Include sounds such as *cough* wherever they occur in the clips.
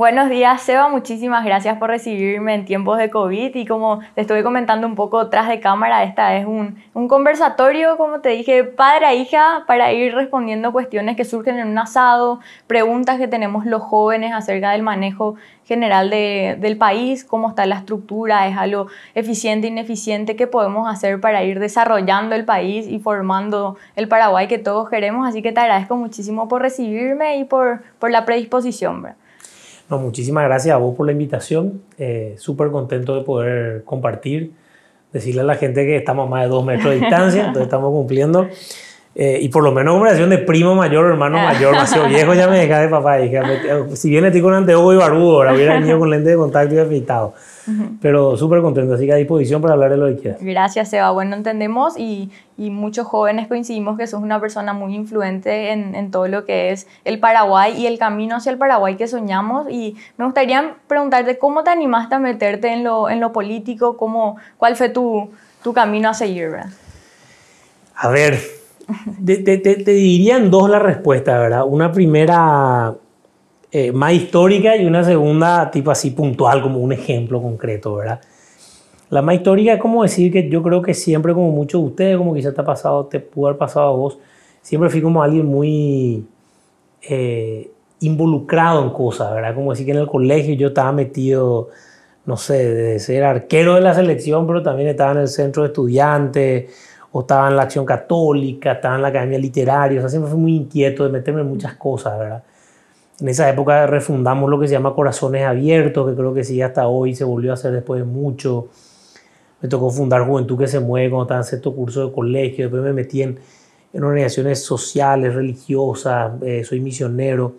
Buenos días, Seba. Muchísimas gracias por recibirme en tiempos de COVID y como te estuve comentando un poco tras de cámara, esta es un, un conversatorio, como te dije, padre a hija, para ir respondiendo cuestiones que surgen en un asado, preguntas que tenemos los jóvenes acerca del manejo general de, del país, cómo está la estructura, es algo eficiente, ineficiente, qué podemos hacer para ir desarrollando el país y formando el Paraguay que todos queremos. Así que te agradezco muchísimo por recibirme y por, por la predisposición. ¿verdad? No, muchísimas gracias a vos por la invitación. Eh, Súper contento de poder compartir, decirle a la gente que estamos a más de dos metros de distancia, entonces estamos cumpliendo. Eh, y por lo menos conversación de primo mayor, hermano mayor, demasiado viejo, ya me deja de papá. Hija. Si bien estoy con anteojo y barbudo, ahora hubiera venido con lente de contacto y afeitado. Pero súper contento, así que a disposición para hablar de lo que quieras. Gracias, Seba. Bueno, entendemos y, y, muchos jóvenes coincidimos que sos una persona muy influente en, en, todo lo que es el Paraguay y el camino hacia el Paraguay que soñamos. Y me gustaría preguntarte cómo te animaste a meterte en lo, en lo político, cómo, cuál fue tu, tu camino a seguir. ¿verdad? A ver, te, te, te, dirían dos la respuesta, ¿verdad? Una primera eh, más histórica y una segunda tipo así puntual, como un ejemplo concreto, ¿verdad? La más histórica es como decir que yo creo que siempre, como muchos de ustedes, como quizás te ha pasado, te pudo haber pasado a vos, siempre fui como alguien muy eh, involucrado en cosas, ¿verdad? Como decir que en el colegio yo estaba metido, no sé, de ser arquero de la selección, pero también estaba en el centro de estudiantes, o estaba en la acción católica, estaba en la academia literaria, o sea, siempre fui muy inquieto de meterme en muchas cosas, ¿verdad? En esa época refundamos lo que se llama Corazones Abiertos, que creo que sí hasta hoy se volvió a hacer después de mucho. Me tocó fundar Juventud que se mueve cuando estaba en sexto curso de colegio. Después me metí en, en organizaciones sociales, religiosas, eh, soy misionero.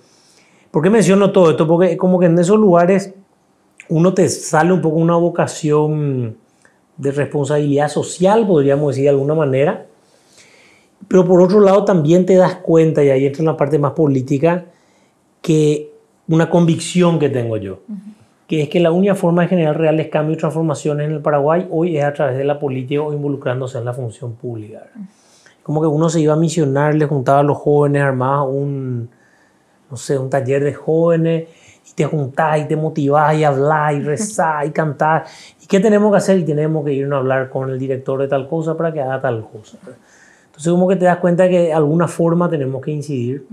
¿Por qué menciono todo esto? Porque como que en esos lugares uno te sale un poco una vocación de responsabilidad social, podríamos decir de alguna manera. Pero por otro lado también te das cuenta, y ahí entra en la parte más política, que una convicción que tengo yo, que es que la única forma de generar reales cambios y transformaciones en el Paraguay hoy es a través de la política o involucrándose en la función pública. Como que uno se iba a misionar, le juntaba a los jóvenes, armaba un, no sé, un taller de jóvenes y te juntás y te motivás y hablás y rezás y cantás. ¿Y qué tenemos que hacer? Y tenemos que irnos a hablar con el director de tal cosa para que haga tal cosa. Entonces como que te das cuenta que de alguna forma tenemos que incidir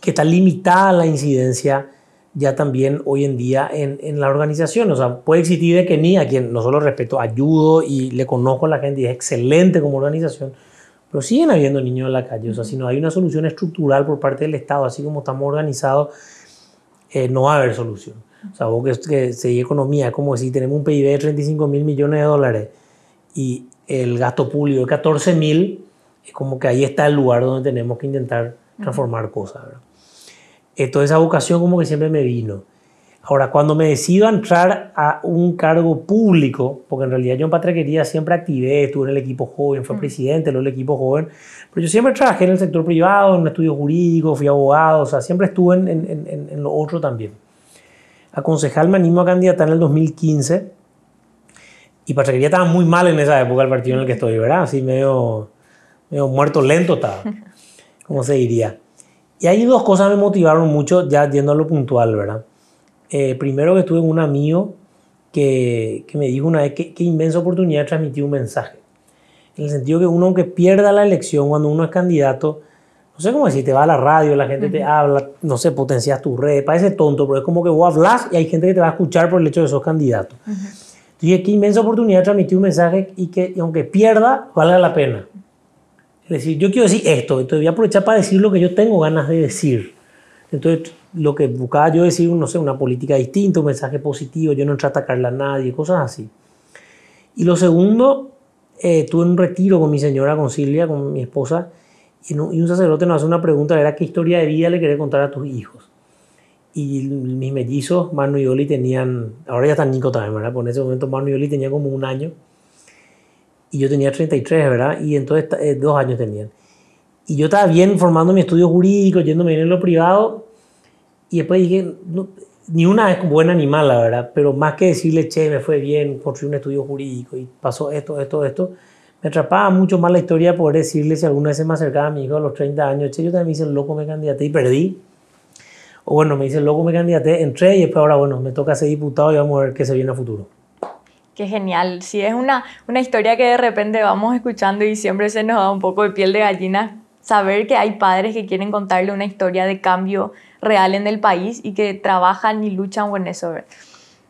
que está limitada la incidencia ya también hoy en día en, en, la organización. O sea, puede existir de que ni a quien no solo respeto, ayudo y le conozco a la gente y es excelente como organización, pero siguen habiendo niños en la calle. O sea, si no hay una solución estructural por parte del Estado, así como estamos organizados, eh, no va a haber solución. O sea, vos que, que seguís economía, como si tenemos un PIB de 35 mil millones de dólares y el gasto público de 14 mil, es como que ahí está el lugar donde tenemos que intentar transformar cosas. ¿verdad? Entonces esa vocación como que siempre me vino. Ahora, cuando me decido a entrar a un cargo público, porque en realidad yo en Patria siempre activé, estuve en el equipo joven, fue mm. presidente del equipo joven, pero yo siempre trabajé en el sector privado, en un estudio jurídico, fui abogado, o sea, siempre estuve en, en, en, lo otro también. A concejal me animo a candidatar en el 2015 y Patria estaba muy mal en esa época el partido en el que estoy, ¿verdad? Así medio, medio muerto lento estaba, *laughs* como se diría. Y hay dos cosas me motivaron mucho, ya yendo a lo puntual, ¿verdad? Eh, primero que estuve en un amigo que, que me dijo una vez que, inmensa oportunidad de transmitir un mensaje. En el sentido que uno, aunque pierda la elección, cuando uno es candidato, no sé cómo decir, te va a la radio, la gente te habla, no sé, potencias tu red, parece tonto, pero es como que vos hablas y hay gente que te va a escuchar por el hecho de que sos candidato. Uh Entonces, qué inmensa oportunidad de transmitir un mensaje y que, y aunque pierda, valga la pena. Es decir, yo quiero decir esto, entonces voy a aprovechar para decir lo que yo tengo ganas de decir. Entonces, lo que buscaba yo decir, no sé, una política distinta, un mensaje positivo, yo no entré a atacarle a nadie, cosas así. Y lo segundo, eh, tuve un retiro con mi señora, con Silvia, con mi esposa, y, un sacerdote nos hace una pregunta, era qué historia de vida le querés contar a tus hijos. Y mis mellizos, Manu y Oli, tenían, ahora ya están Nico también, ¿verdad? Por ese momento Manu y Oli tenían como un año y yo tenía 33, ¿verdad? Y entonces eh, dos años tenían. Y yo estaba bien formando mi estudio jurídico, yéndome bien en lo privado, y después dije, ni una es buena animal, la verdad, pero más que decirle, che, me fue bien, construí un estudio jurídico y pasó esto, esto, esto, me atrapaba mucho más la historia de poder decirle si alguna vez se me acercaba a mi hijo a los 30 años, che, yo también me hice loco, me candidaté y perdí. O bueno, me dice, loco, me candidaté, entré y después ahora, bueno, me toca ser diputado y vamos a ver qué se viene a futuro. Qué genial. Sí, es una, una historia que de repente vamos escuchando y siempre se nos da un poco de piel de gallina saber que hay padres que quieren contarle una historia de cambio real en el país y que trabajan y luchan con eso.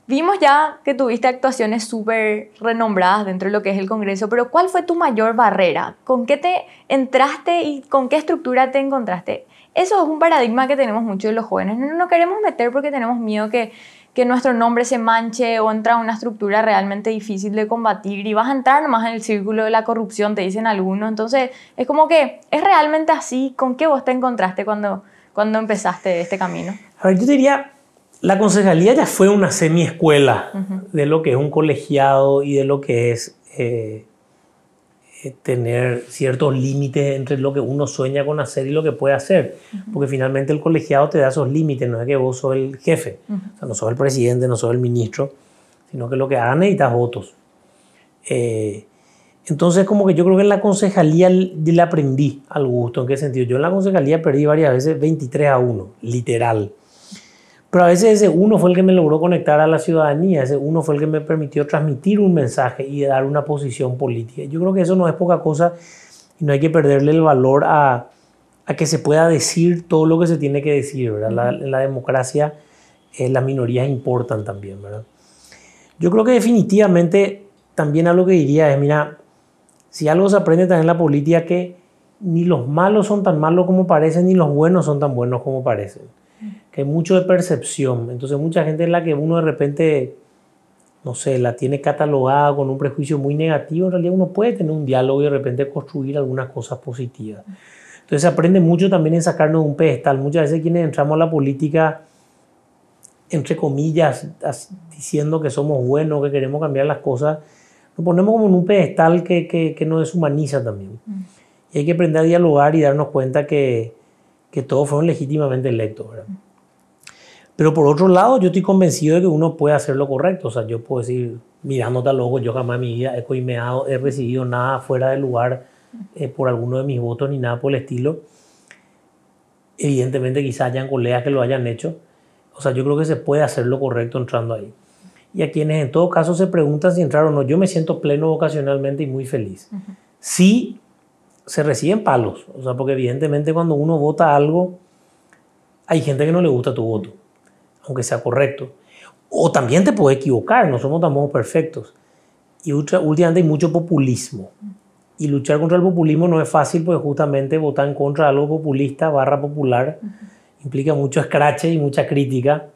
Vimos ya que tuviste actuaciones súper renombradas dentro de lo que es el Congreso, pero ¿cuál fue tu mayor barrera? ¿Con qué te entraste y con qué estructura te encontraste? Eso es un paradigma que tenemos muchos de los jóvenes. No nos queremos meter porque tenemos miedo que, que nuestro nombre se manche o entra a una estructura realmente difícil de combatir y vas a entrar nomás en el círculo de la corrupción, te dicen algunos. Entonces, es como que es realmente así. ¿Con qué vos te encontraste cuando, cuando empezaste este camino? A ver, yo diría, la concejalía ya fue una semi-escuela de lo que es un colegiado y de lo que es eh, tener ciertos límites entre lo que uno sueña con hacer y lo que puede hacer. Porque finalmente el colegiado te da esos límites, no es que vos sos el jefe, o sea, no sos el presidente, no sos el ministro, sino que lo que hagan necesitas votos. Eh, entonces, como que yo creo que en la concejalía le aprendí al gusto. ¿En qué sentido? Yo en la concejalía perdí varias veces 23 a 1, literal. Pero a veces ese uno fue el que me logró conectar a la ciudadanía, ese uno fue el que me permitió transmitir un mensaje y dar una posición política. Yo creo que eso no es poca cosa y no hay que perderle el valor a, a que se pueda decir todo lo que se tiene que decir. ¿verdad? en la democracia eh, las minorías importan también. ¿verdad? Yo creo que definitivamente también algo que diría es, mira, si algo se aprende también en la política que ni los malos son tan malos como parecen, ni los buenos son tan buenos como parecen que hay mucho de percepción. Entonces mucha gente es la que uno de repente, no sé, la tiene catalogada con un prejuicio muy negativo. En realidad uno puede tener un diálogo y de repente construir algunas cosas positivas. Entonces aprende mucho también en sacarnos de un pedestal. Muchas veces quienes entramos a la política, entre comillas, diciendo que somos buenos, que queremos cambiar las cosas, nos ponemos como en un pedestal que, que, que nos deshumaniza también. Mm. Y hay que aprender a dialogar y darnos cuenta que, que todos fueron legítimamente electos. ¿verdad? Pero por otro lado, yo estoy convencido de que uno puede hacer lo correcto. O sea, yo puedo decir, mirándote al ojo, yo jamás en mi vida he coimeado, he recibido nada fuera de lugar eh, por alguno de mis votos ni nada por el estilo. Evidentemente, quizás hayan colegas que lo hayan hecho. O sea, yo creo que se puede hacer lo correcto entrando ahí. Y a quienes en todo caso se preguntan si entrar o no, yo me siento pleno vocacionalmente y muy feliz. Sí, se reciben palos. O sea, porque evidentemente cuando uno vota algo, hay gente que no le gusta tu voto, aunque sea correcto. O también te puede equivocar, no somos tampoco perfectos. Y últimamente hay mucho populismo. Y luchar contra el populismo no es fácil porque justamente votar en contra de algo populista, barra popular, implica mucho escrache y mucha crítica.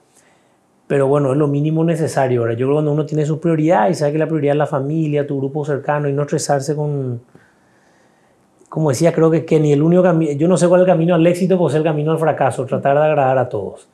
Pero bueno, es lo mínimo necesario. Ahora, yo creo que cuando uno tiene sus prioridades y sabe que la prioridad es la familia, tu grupo cercano y no estresarse con, como decía, creo que, que ni el único camino, yo no sé cuál es el camino al éxito, pues es el camino al fracaso, tratar de agradar a todos.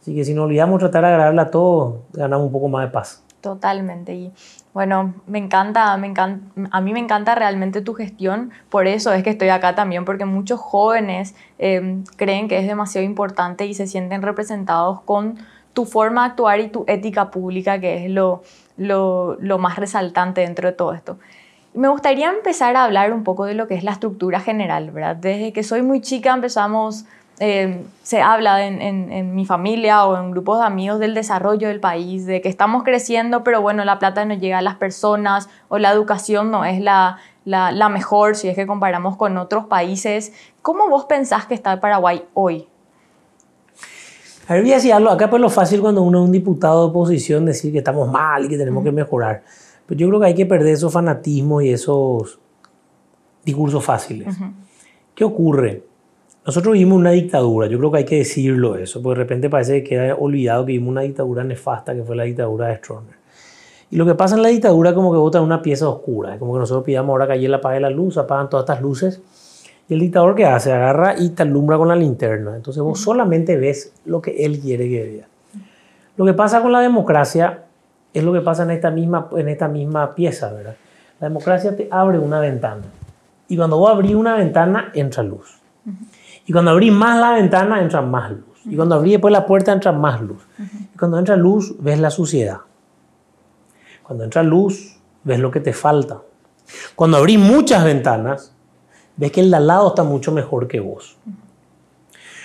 Así que si nos olvidamos tratar de agradarle a todos, ganamos un poco más de paz. Totalmente. Y bueno, me encanta, me encanta, a mí me encanta realmente tu gestión, por eso es que estoy acá también, porque muchos jóvenes em, creen que es demasiado importante y se sienten representados con tu forma de actuar y tu ética pública, que es lo, lo, lo más resaltante dentro de todo esto. Me gustaría empezar a hablar un poco de lo que es la estructura general, ¿verdad? Desde que soy muy chica empezamos, eh, se habla en, mi familia o en grupos de amigos del desarrollo del país, de que estamos creciendo, pero bueno, la plata no llega a las personas o la educación no es la, la, mejor si es que comparamos con otros países. ¿Cómo vos pensás que está Paraguay hoy? A ver, voy a decirlo, acá pues lo fácil cuando uno es un diputado de oposición decir que estamos mal y que tenemos que mejorar. Pero yo creo que hay que perder esos fanatismos y esos discursos fáciles. ¿Qué ocurre? Nosotros vivimos una dictadura, yo creo que hay que decirlo eso, porque de repente parece que queda olvidado que vivimos una dictadura nefasta que fue la dictadura de Stroessner. Y lo que pasa en la dictadura es como que vota una pieza oscura, es como que nosotros pidamos ahora que ayer apague la luz, apagan todas estas luces, y el dictador que hace, agarra y te alumbra con la linterna. Entonces vos solamente ves lo que él quiere que vea. Lo que pasa con la democracia es lo que pasa en esta misma, en esta misma pieza, ¿verdad? La democracia te abre una ventana. Y cuando vos abrís una ventana, entra luz. Y cuando abrís más la ventana, entra más luz. Y cuando abrís después la puerta, entra más luz. Y cuando entra luz, ves la suciedad. Cuando entra luz, ves lo que te falta. Cuando abrís muchas ventanas, ves que el de al lado está mucho mejor que vos.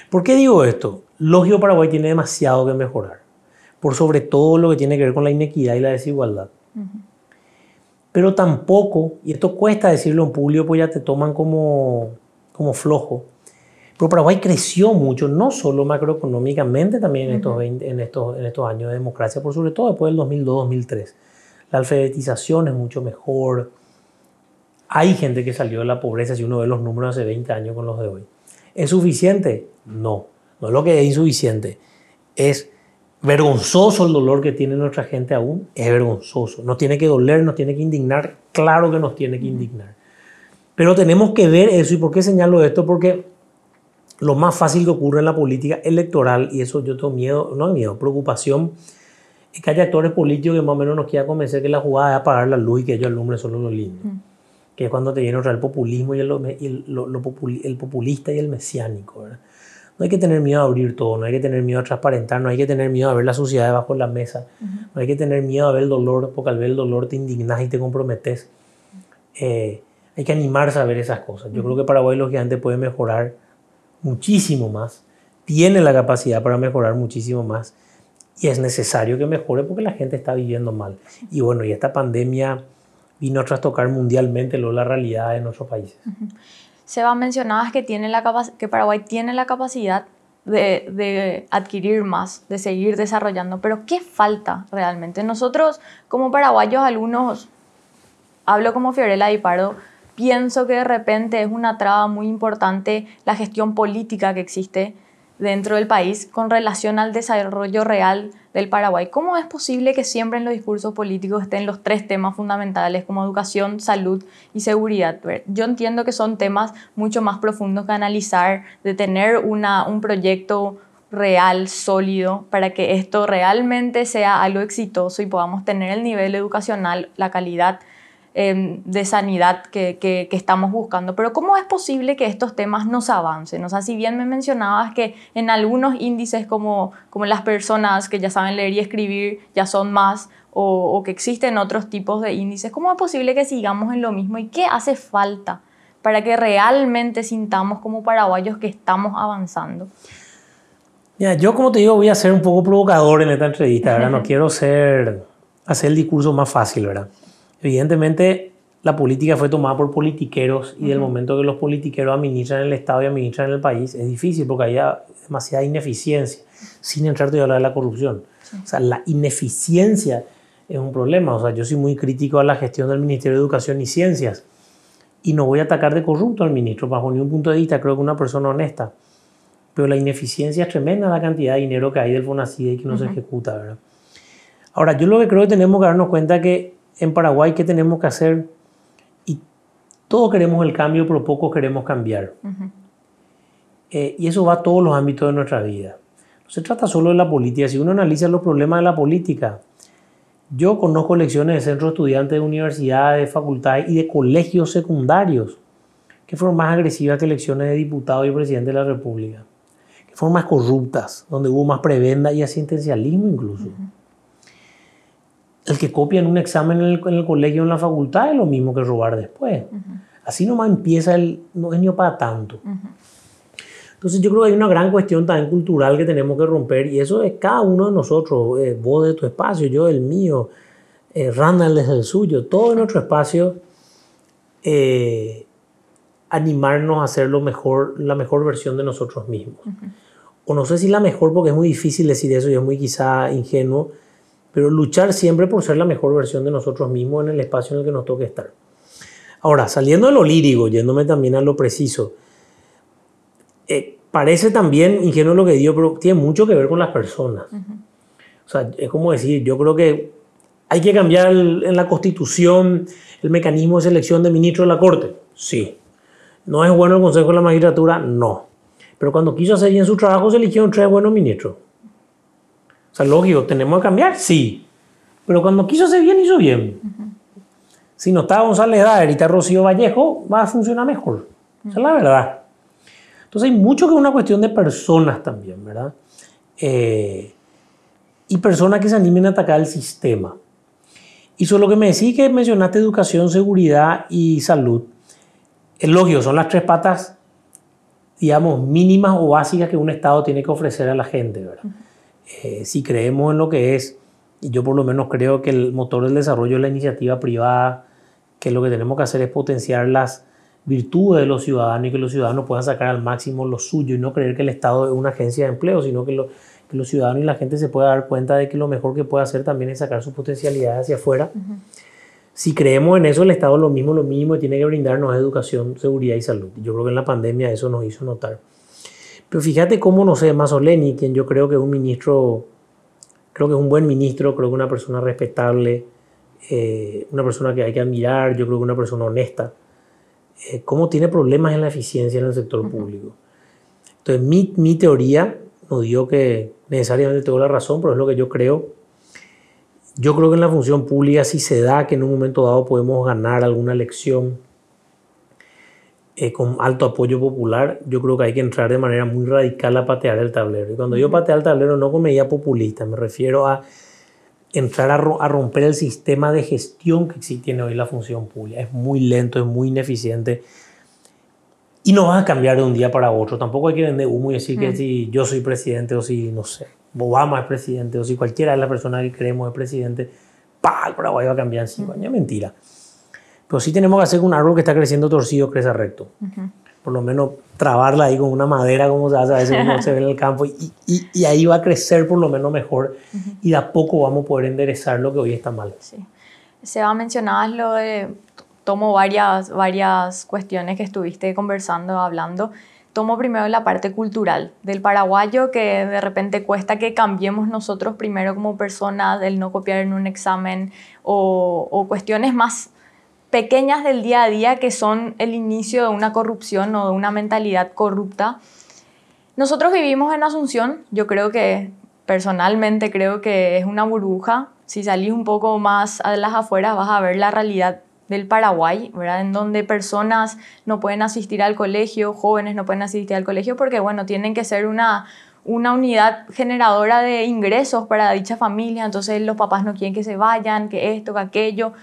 ¿Por qué digo esto? lógico Paraguay tiene demasiado que mejorar, por sobre todo lo que tiene que ver con la inequidad y la desigualdad. Pero tampoco, y esto cuesta decirlo en público, pues ya te toman como, como flojo, pero Paraguay creció mucho, no solo macroeconómicamente, también en, estos, en, estos, en estos años de democracia, por sobre todo después del 2002-2003. La alfabetización es mucho mejor. Hay gente que salió de la pobreza, si uno ve los números hace 20 años con los de hoy. ¿Es suficiente? No, no es lo que es insuficiente. Es vergonzoso el dolor que tiene nuestra gente aún, es vergonzoso. Nos tiene que doler, nos tiene que indignar, claro que nos tiene que indignar. Pero tenemos que ver eso. ¿Y por qué señalo esto? Porque lo más fácil que ocurre en la política electoral, y eso yo tengo miedo, no miedo, preocupación, es que haya actores políticos que más o menos nos quieran convencer que la jugada es apagar la luz y que ellos alumbren solo lo lindo. Mm. Que es cuando te viene el populismo y el, el, el populista y el mesiánico. No hay que tener miedo a abrir todo, no hay que tener miedo a transparentar, no hay que tener miedo a ver la suciedad debajo de la mesa, no hay que tener miedo a ver el dolor, porque al ver el dolor te indignas y te comprometes. Eh, hay que animarse a ver esas cosas. Yo creo que Paraguay, lógicamente, puede mejorar muchísimo más, tiene la capacidad para mejorar muchísimo más y es necesario que mejore porque la gente está viviendo mal. Y bueno, y esta pandemia vino a trastocar mundialmente la realidad de nuestros países. Se va mencionabas que, tiene la que Paraguay tiene la capacidad de, de, adquirir más, de seguir desarrollando, pero ¿qué falta realmente? Nosotros como paraguayos, algunos, hablo como Fiorella y Pardo, pienso que de repente es una traba muy importante la gestión política que existe dentro del país con relación al desarrollo real del Paraguay. ¿Cómo es posible que siempre en los discursos políticos estén los tres temas fundamentales como educación, salud y seguridad? Yo entiendo que son temas mucho más profundos que analizar, de tener una, un proyecto real, sólido, para que esto realmente sea algo exitoso y podamos tener el nivel educacional, la calidad Em, de sanidad que, que, estamos buscando. Pero ¿cómo es posible que estos temas no se avancen? O sea, si bien me mencionabas que en algunos índices como, como las personas que ya saben leer y escribir ya son más o, o que existen otros tipos de índices, ¿cómo es posible que sigamos en lo mismo y qué hace falta para que realmente sintamos como paraguayos que estamos avanzando? Ya, yo como te digo voy a ser un poco provocador en esta entrevista, ¿verdad? No quiero ser, hacer el discurso más fácil, ¿verdad? Evidentemente, la política fue tomada por politiqueros y del momento que los politiqueros administran el Estado y administran el país, es difícil porque hay demasiada ineficiencia, sin entrar a hablar de la corrupción. O sea, la ineficiencia es un problema. O sea, yo soy muy crítico a la gestión del Ministerio de Educación y Ciencias y no voy a atacar de corrupto al ministro bajo ningún punto de vista, creo que una persona honesta. Pero la ineficiencia es tremenda la cantidad de dinero que hay del FONACIDE y que no se ejecuta, ¿verdad? Ahora, yo lo que creo que tenemos que darnos cuenta que en Paraguay qué tenemos que hacer y todos queremos el cambio, pero pocos queremos cambiar. Eh, y eso va a todos los ámbitos de nuestra vida. No se trata solo de la política. Si uno analiza los problemas de la política, yo conozco lecciones de centros estudiantes de universidades, de facultades y de colegios secundarios que fueron más agresivas que elecciones de diputados y presidente de la República, que fueron más corruptas, donde hubo más prebenda y asistencialismo incluso el que copia en un examen en el, colegio o en la facultad es lo mismo que robar después. Así nomás empieza el no es ni para tanto. Entonces yo creo que hay una gran cuestión también cultural que tenemos que romper y eso es cada uno de nosotros, eh, vos de tu espacio, yo del mío, eh, Randall desde el suyo, todo en nuestro espacio, eh, animarnos a hacer lo mejor, la mejor versión de nosotros mismos. O no sé si la mejor porque es muy difícil decir eso y es muy quizá ingenuo, pero luchar siempre por ser la mejor versión de nosotros mismos en el espacio en el que nos toque estar. Ahora, saliendo de lo lírico, yéndome también a lo preciso, eh, parece también ingenuo lo que digo, pero tiene mucho que ver con las personas. O sea, es como decir, yo creo que hay que cambiar en la constitución el mecanismo de selección de ministros de la Corte. Sí. ¿No es bueno el Consejo de la Magistratura? No. Pero cuando quiso hacer bien su trabajo, se eligieron tres buenos ministros sea, lógico, ¿tenemos que cambiar? Sí. Pero cuando quiso hacer bien, hizo bien. Si no está González Daer y está Rocío Vallejo, va a funcionar mejor. Esa es la verdad. Entonces hay mucho que es una cuestión de personas también, ¿verdad? Eh, y personas que se animen a atacar el sistema. Y solo que me decís que mencionaste educación, seguridad y salud. Es lógico, son las tres patas digamos, mínimas o básicas que un Estado tiene que ofrecer a la gente. ¿verdad? Eh, si creemos en lo que es, y yo por lo menos creo que el motor del desarrollo es la iniciativa privada, que lo que tenemos que hacer es potenciar las virtudes de los ciudadanos y que los ciudadanos puedan sacar al máximo lo suyo y no creer que el Estado es una agencia de empleo, sino que, los ciudadanos y la gente se pueda dar cuenta de que lo mejor que puede hacer también es sacar sus potencialidades hacia afuera. Si creemos en eso, el Estado lo mismo, lo mínimo tiene que brindarnos educación, seguridad y salud. Yo creo que en la pandemia eso nos hizo notar. Pero fíjate cómo, no sé, Mazzoleni, quien yo creo que es un ministro, creo que es un buen ministro, creo que una persona respetable, eh, una persona que hay que admirar, yo creo que una persona honesta, eh, cómo tiene problemas en la eficiencia en el sector público. Entonces, mi, mi teoría, no digo que necesariamente tengo la razón, pero es lo que yo creo. Yo creo que en la función pública, si se da que en un momento dado podemos ganar alguna elección eh, con alto apoyo popular, yo creo que hay que entrar de manera muy radical a patear el tablero. Y cuando yo pateo el tablero, no con medida populista, me refiero a entrar a, romper el sistema de gestión que tiene hoy la función pública. Es muy lento, es muy ineficiente y no va a cambiar de un día para otro. Tampoco hay que vender humo y decir que mm. si yo soy presidente o si, no sé, Obama es presidente o si cualquiera de las personas que creemos es presidente, ¡pah! El Paraguay va a cambiar en cinco años. Mentira. Pero sí tenemos que hacer que un árbol que está creciendo torcido crezca recto por lo menos trabarla ahí con una madera, como se hace a veces se ve en el campo, y, y, ahí va a crecer por lo menos mejor y de a poco vamos a poder enderezar lo que hoy está mal. Sí. Se va a mencionar lo de, tomo varias, varias cuestiones que estuviste conversando, hablando. Tomo primero la parte cultural del paraguayo, que de repente cuesta que cambiemos nosotros primero como personas, el no copiar en un examen o, o cuestiones más pequeñas del día a día que son el inicio de una corrupción o de una mentalidad corrupta. Nosotros vivimos en Asunción, yo creo que personalmente creo que es una burbuja. Si salís un poco más a las afueras vas a ver la realidad del Paraguay, ¿verdad? En donde personas no pueden asistir al colegio, jóvenes no pueden asistir al colegio porque, bueno, tienen que ser una, una unidad generadora de ingresos para dicha familia, entonces los papás no quieren que se vayan, que esto, que aquello.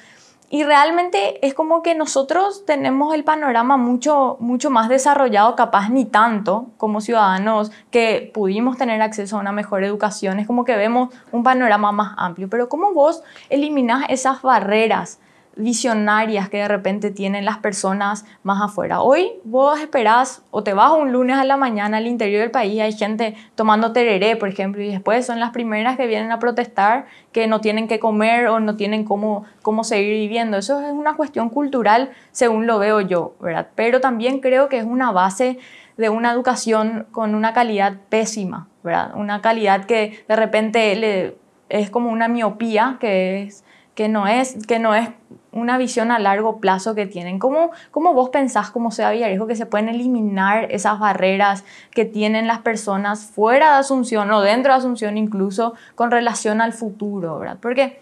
Y realmente es como que nosotros tenemos el panorama mucho, mucho más desarrollado, capaz ni tanto como ciudadanos que pudimos tener acceso a una mejor educación. Es como que vemos un panorama más amplio. Pero ¿cómo vos eliminás esas barreras visionarias que de repente tienen las personas más afuera. Hoy vos esperás o te vas un lunes a la mañana al interior del país, hay gente tomando tereré, por ejemplo, y después son las primeras que vienen a protestar que no tienen que comer o no tienen cómo, cómo seguir viviendo. Eso es una cuestión cultural según lo veo yo, ¿verdad? Pero también creo que es una base de una educación con una calidad pésima, ¿verdad? Una calidad que de repente le, es como una miopía que es que no es, que no es una visión a largo plazo que tienen. ¿Cómo, cómo vos pensás como sea Villarejo que se pueden eliminar esas barreras que tienen las personas fuera de Asunción o dentro de Asunción incluso con relación al futuro? ¿verdad? Porque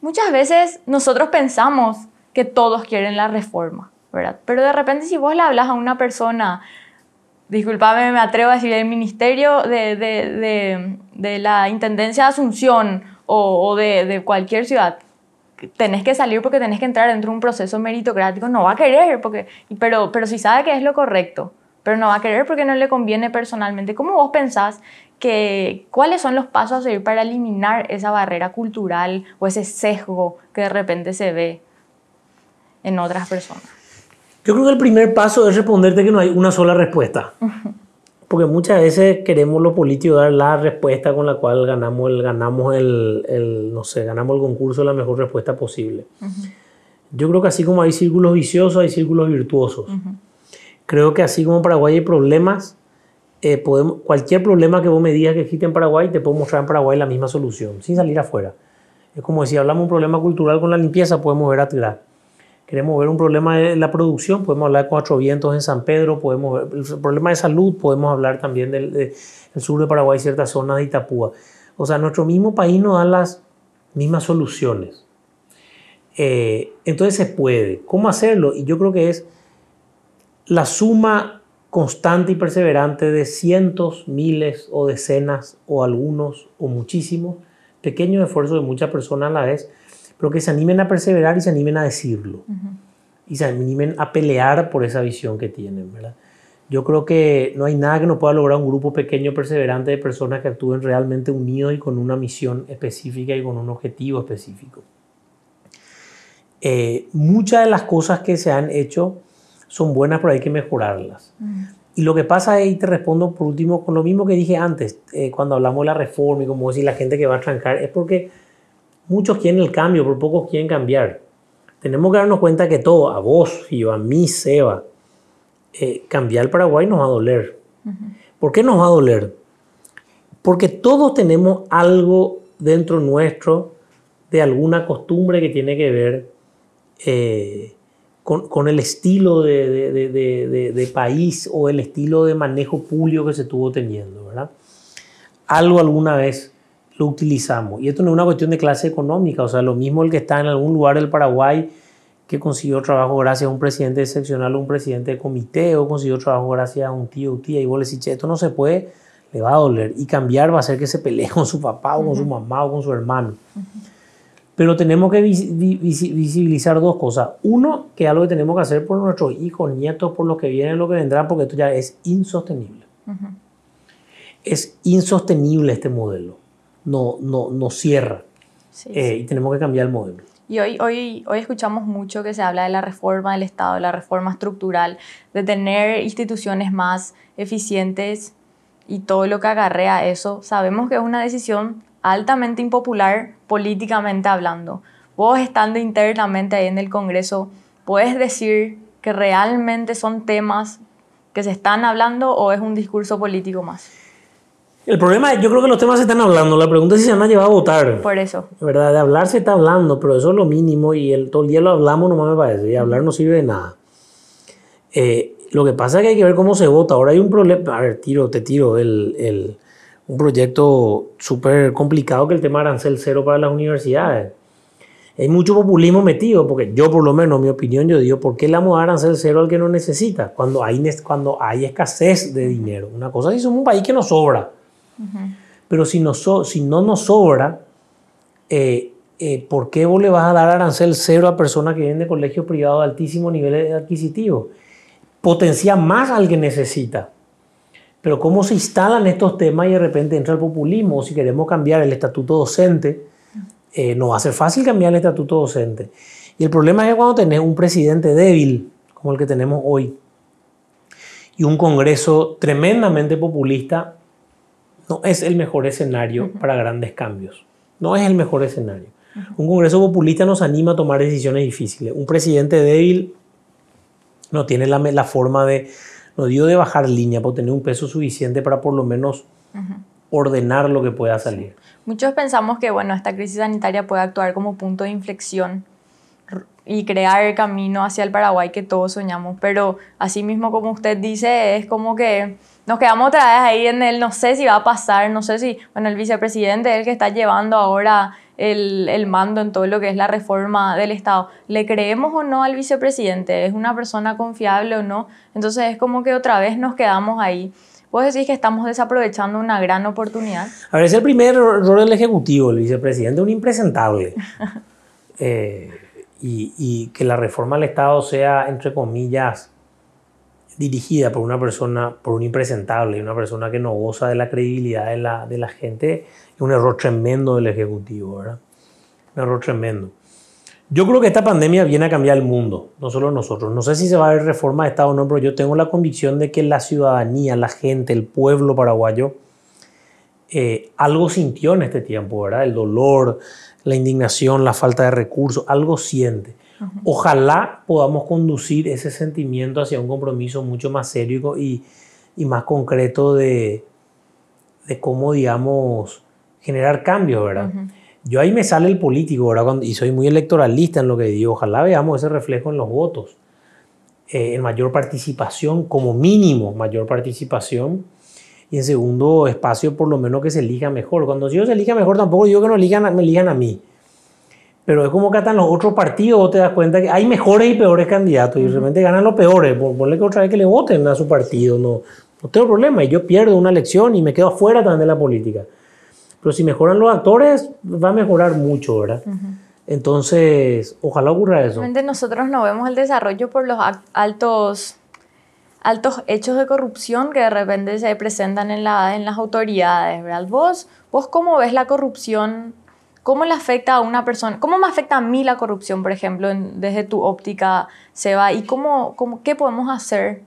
muchas veces nosotros pensamos que todos quieren la reforma, ¿verdad? Pero de repente si vos le hablas a una persona, disculpame, me atrevo a decir, el Ministerio de, de, de, la Intendencia de Asunción o de cualquier ciudad, tenés que salir porque tenés que entrar dentro de un proceso meritocrático, no va a querer, porque, pero, pero si sabe que es lo correcto, pero no va a querer porque no le conviene personalmente. ¿Cómo vos pensás que cuáles son los pasos a seguir para eliminar esa barrera cultural o ese sesgo que de repente se ve en otras personas? Yo creo que el primer paso es responderte que no hay una sola respuesta. Porque muchas veces queremos los políticos dar la respuesta con la cual ganamos el, ganamos el, el no sé, ganamos el concurso la mejor respuesta posible. Yo creo que así como hay círculos viciosos, hay círculos virtuosos. Creo que así como en Paraguay hay problemas, eh, podemos, cualquier problema que vos me digas que existe en Paraguay, te puedo mostrar en Paraguay la misma solución, sin salir afuera. Es como si hablamos de un problema cultural con la limpieza, podemos ver atrás queremos ver un problema de la producción, podemos hablar de cuatro vientos en San Pedro, podemos ver el problema de salud, podemos hablar también del, sur de Paraguay, ciertas zonas de Itapúa. O sea, nuestro mismo país nos da las mismas soluciones. Eh, entonces se puede. ¿Cómo hacerlo? Y yo creo que es la suma constante y perseverante de cientos, miles o decenas o algunos o muchísimos pequeños esfuerzos de muchas personas a la vez pero que se animen a perseverar y se animen a decirlo. Y se animen a pelear por esa visión que tienen, ¿verdad? Yo creo que no hay nada que no pueda lograr un grupo pequeño, perseverante de personas que actúen realmente unidos y con una misión específica y con un objetivo específico. Eh, muchas de las cosas que se han hecho son buenas, pero hay que mejorarlas. Mm. Y lo que pasa es, y te respondo por último con lo mismo que dije antes, eh, cuando hablamos de la reforma y como decir la gente que va a trancar, es porque muchos quieren el cambio, pero pocos quieren cambiar. Tenemos que darnos cuenta que todo, a vos y yo, a mí, Seba, eh, cambiar el Paraguay nos va a doler. ¿Por qué nos va a doler? Porque todos tenemos algo dentro nuestro de alguna costumbre que tiene que ver eh, con, el estilo de, país o el estilo de manejo público que se estuvo teniendo, ¿verdad? Algo alguna vez lo utilizamos. Y esto no es una cuestión de clase económica, o sea, lo mismo el que está en algún lugar del Paraguay que consiguió trabajo gracias a un presidente seccional o un presidente de comité o consiguió trabajo gracias a un tío o tía y vos le decís, esto no se puede, le va a doler. Y cambiar va a hacer que se pelee *laughs* con su papá o con su mamá o con su hermano. Pero tenemos que visibilizar dos cosas. Uno, que es algo que tenemos que hacer por nuestros hijos, nietos, por los que vienen, lo que vendrán, porque esto ya es insostenible. Es insostenible este modelo. No, no, no cierra. Eh, y tenemos que cambiar el modelo. Y hoy, hoy, hoy escuchamos mucho que se habla de la reforma del Estado, de la reforma estructural, de tener instituciones más eficientes y todo lo que agarrea eso. Sabemos que es una decisión altamente impopular políticamente hablando. Vos estando internamente ahí en el Congreso, ¿puedes decir que realmente son temas que se están hablando o es un discurso político más? El problema es, yo creo que los temas se están hablando, la pregunta es si se van a llevar a votar. Por eso. ¿Verdad? De hablar se está hablando, pero eso es lo mínimo y el, todo el día lo hablamos nomás me parece, y hablar no sirve de nada. Eh, lo que pasa es que hay que ver cómo se vota. Ahora hay un problema, a ver, tiro, te tiro, el, el un proyecto súper complicado que el tema arancel cero para las universidades. Hay mucho populismo metido, porque yo por lo menos, mi opinión, yo digo, ¿por qué le vamos a dar arancel cero al que no necesita? Cuando hay, cuando hay escasez de dinero. Una cosa si somos un país que nos sobra. Pero si, no nos sobra, eh, eh, ¿por qué vos le vas a dar arancel cero a personas que vienen de colegios privados de altísimo nivel adquisitivo? Potencia más al que necesita. Pero cómo se instalan estos temas y de repente entra el populismo, si queremos cambiar el estatuto docente, eh, no va a ser fácil cambiar el estatuto docente. Y el problema es cuando tenés un presidente débil, como el que tenemos hoy, y un Congreso tremendamente populista, no es el mejor escenario para grandes cambios. No es el mejor escenario. Un Congreso populista nos anima a tomar decisiones difíciles. Un presidente débil no tiene la, la forma de no digo de bajar línea, por tener un peso suficiente para por lo menos ordenar lo que pueda salir. Muchos pensamos que bueno, esta crisis sanitaria puede actuar como punto de inflexión y crear el camino hacia el Paraguay que todos soñamos, pero así mismo como usted dice, es como que nos quedamos otra vez ahí en el no sé si va a pasar, no sé si, bueno, el vicepresidente es el que está llevando ahora el, el, mando en todo lo que es la reforma del Estado. ¿Le creemos o no al vicepresidente? ¿Es una persona confiable o no? Entonces es como que otra vez nos quedamos ahí. ¿Vos decís que estamos desaprovechando una gran oportunidad? A ver, es el primer error del Ejecutivo, el vicepresidente, un impresentable. *laughs* Eh, y, y que la reforma del Estado sea, entre comillas, dirigida por una persona, por un impresentable, una persona que no goza de la credibilidad de la, de la gente, es un error tremendo del Ejecutivo, ¿verdad? Un error tremendo. Yo creo que esta pandemia viene a cambiar el mundo, no solo nosotros. No sé si se va a ver reforma de Estado o no, pero yo tengo la convicción de que la ciudadanía, la gente, el pueblo paraguayo, eh, algo sintió en este tiempo, ¿verdad? El dolor, la indignación, la falta de recursos, algo siente. Ojalá podamos conducir ese sentimiento hacia un compromiso mucho más serio y, más concreto de, de, cómo, digamos, generar cambios, ¿verdad? Yo ahí me sale el político, ¿verdad? y soy muy electoralista en lo que digo. Ojalá veamos ese reflejo en los votos. Eh, en mayor participación, como mínimo, mayor participación. Y en segundo espacio, por lo menos que se elija mejor. Cuando yo se elija mejor, tampoco digo que no elijan, me elijan a mí. Pero es como que hasta en los otros partidos te das cuenta que hay mejores y peores candidatos y realmente ganan los peores. Ponle que otra vez que le voten a su partido, no, no tengo problema. Y yo pierdo una elección y me quedo afuera también de la política. Pero si mejoran los actores, va a mejorar mucho, ¿verdad? Entonces, ojalá ocurra eso. Nosotros no vemos el desarrollo por los altos altos hechos de corrupción que de repente se presentan en, la, en las autoridades, ¿verdad? ¿Vos, ¿Vos cómo ves la corrupción? ¿Cómo le afecta a una persona? ¿Cómo me afecta a mí la corrupción, por ejemplo, desde tu óptica, Seba? ¿Y cómo, cómo, qué podemos hacer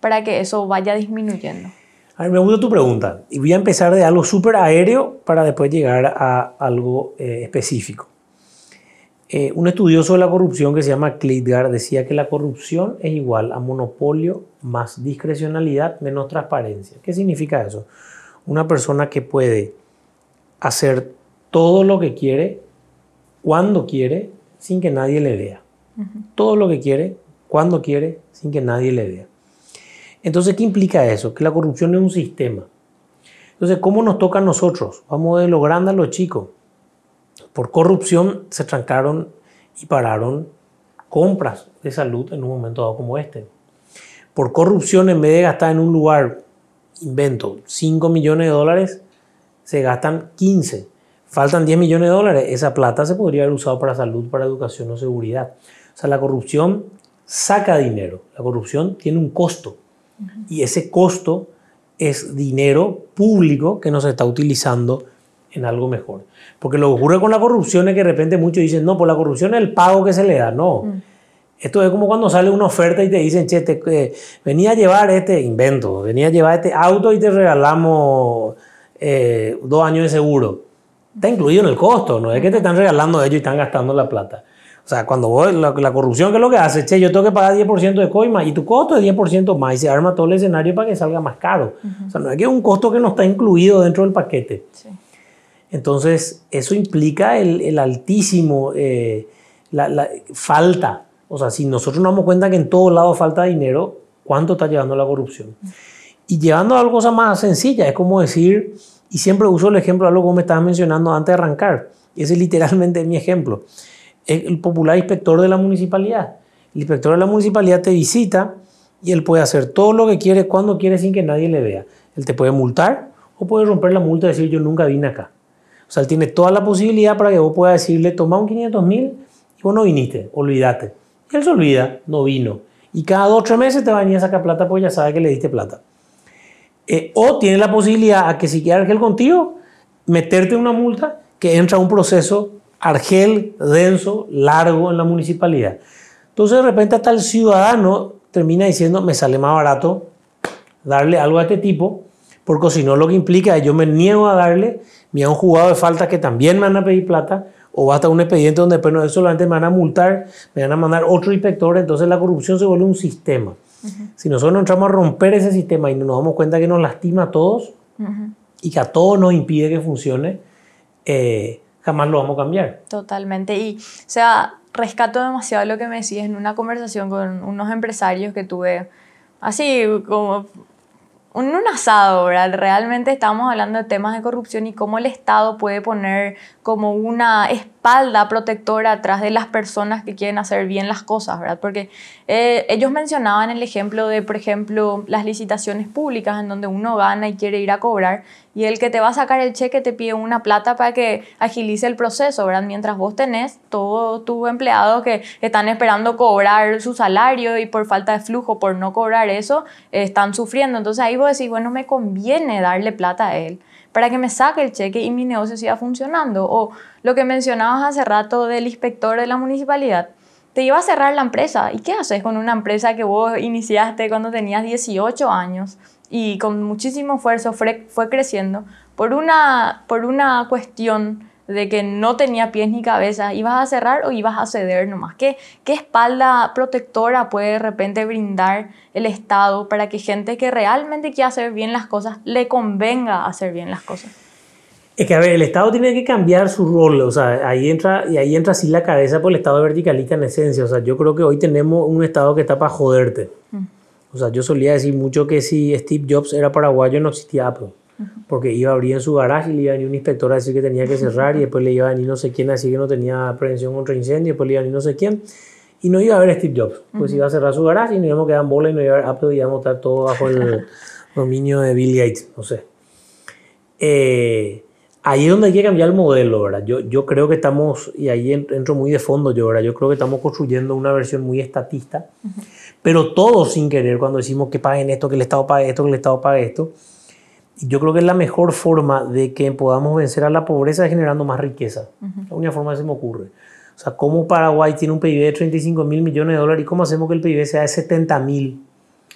para que eso vaya disminuyendo? A ver, me gusta tu pregunta y voy a empezar de algo súper aéreo para después llegar a algo eh, específico. Eh, un estudioso de la corrupción que se llama Kleitgar decía que la corrupción es igual a monopolio más discrecionalidad menos transparencia. ¿Qué significa eso? Una persona que puede hacer todo lo que quiere, cuando quiere, sin que nadie le vea. Todo lo que quiere, cuando quiere, sin que nadie le vea. Entonces, ¿qué implica eso? Que la corrupción es un sistema. Entonces, ¿cómo nos toca a nosotros? Vamos de lo grande a lo chico. Por corrupción se trancaron y pararon compras de salud en un momento dado como este. Por corrupción, en vez de gastar en un lugar, invento, 5 millones de dólares, se gastan 15. Faltan 10 millones de dólares. Esa plata se podría haber usado para salud, para educación o seguridad. O sea, la corrupción saca dinero. La corrupción tiene un costo. Y ese costo es dinero público que no se está utilizando en algo mejor. Porque lo que ocurre con la corrupción es que de repente muchos dicen, no, por la corrupción es el pago que se le da. No. Mm. Esto es como cuando sale una oferta y te dicen, che, te, venía a llevar este invento, venía a llevar este auto y te regalamos eh, dos años de seguro. Está incluido en el costo, no es que te están regalando ellos y están gastando la plata. O sea, cuando vos, la, corrupción, que es lo que hace? Che, yo tengo que pagar 10% de coima y tu costo es 10% más y se arma todo el escenario para que salga más caro. O sea, no es que es un costo que no está incluido dentro del paquete. Sí. Entonces, eso implica el, altísimo, eh, la, falta. O sea, si nosotros nos damos cuenta que en todos lados falta dinero, ¿cuánto está llevando la corrupción? Y llevando a algo cosa más sencilla, es como decir, y siempre uso el ejemplo de algo que me estabas mencionando antes de arrancar, ese es literalmente mi ejemplo. El popular inspector de la municipalidad. El inspector de la municipalidad te visita y él puede hacer todo lo que quiere, cuando quiere, sin que nadie le vea. Él te puede multar o puede romper la multa y decir yo nunca vine acá. O sea, él tiene toda la posibilidad para que vos puedas decirle, toma un 500 mil y vos no viniste, olvídate. Y él se olvida, no vino. Y cada dos o tres meses te va a venir a sacar plata porque ya sabe que le diste plata. Eh, o tiene la posibilidad a que si quiere argel contigo, meterte una multa que entra un proceso argel denso, largo en la municipalidad. Entonces de repente hasta el ciudadano termina diciendo, me sale más barato darle algo a este tipo, porque si no lo que implica es yo me niego a darle me han jugado de falta que también me van a pedir plata, o va a estar un expediente donde después no, solamente me van a multar, me van a mandar otro inspector, entonces la corrupción se vuelve un sistema. Si nosotros no entramos a romper ese sistema y nos damos cuenta que nos lastima a todos y que a todos nos impide que funcione, eh, jamás lo vamos a cambiar. Totalmente. Y, o sea, rescato demasiado lo que me decías en una conversación con unos empresarios que tuve, así como un, un asado, ¿verdad? Realmente estamos hablando de temas de corrupción y cómo el Estado puede poner como una espalda protectora atrás de las personas que quieren hacer bien las cosas, ¿verdad? Porque eh, ellos mencionaban el ejemplo de, por ejemplo, las licitaciones públicas en donde uno gana y quiere ir a cobrar y el que te va a sacar el cheque te pide una plata para que agilice el proceso, ¿verdad? Mientras vos tenés todos tus empleados que están esperando cobrar su salario y por falta de flujo, por no cobrar eso, están sufriendo. Entonces ahí vos decís, bueno, me conviene darle plata a él para que me saque el cheque y mi negocio siga funcionando. O lo que mencionabas hace rato del inspector de la municipalidad, te iba a cerrar la empresa. ¿Y qué haces con una empresa que vos iniciaste cuando tenías 18 años y con muchísimo esfuerzo fue, creciendo por una, por una cuestión de que no tenía pies ni cabeza, ibas a cerrar o ibas a ceder nomás. ¿Qué, ¿Qué espalda protectora puede de repente brindar el Estado para que gente que realmente quiere hacer bien las cosas le convenga hacer bien las cosas? Es que, a ver, el Estado tiene que cambiar su rol, o sea, ahí entra, y ahí entra así la cabeza por el Estado verticalista en esencia, o sea, yo creo que hoy tenemos un Estado que está para joderte. Mm. O sea, yo solía decir mucho que si Steve Jobs era paraguayo no existía Apple porque iba a abrir en su garaje y le iba a venir un inspector a decir que tenía que cerrar y *laughs* después le iba a venir no sé quién a decir que no tenía prevención contra incendio y después le iba a venir no sé quién y no iba a ver Steve Jobs, pues iba a cerrar su garaje y nos íbamos a quedar en bola y no iba a ver Apple y íbamos a estar todo bajo el *laughs* dominio de Bill Gates, no sé. Eh, ahí es donde hay que cambiar el modelo, ¿verdad? Yo, yo creo que estamos, y ahí entro muy de fondo yo, ¿verdad? Yo creo que estamos construyendo una versión muy estatista, pero todos sin querer, cuando decimos que paguen esto, que el Estado pague esto, que el Estado pague esto, yo creo que es la mejor forma de que podamos vencer a la pobreza es generando más riqueza. La única forma que se me ocurre. O sea, ¿cómo Paraguay tiene un PIB de 35 mil millones de dólares y cómo hacemos que el PIB sea de 70 mil?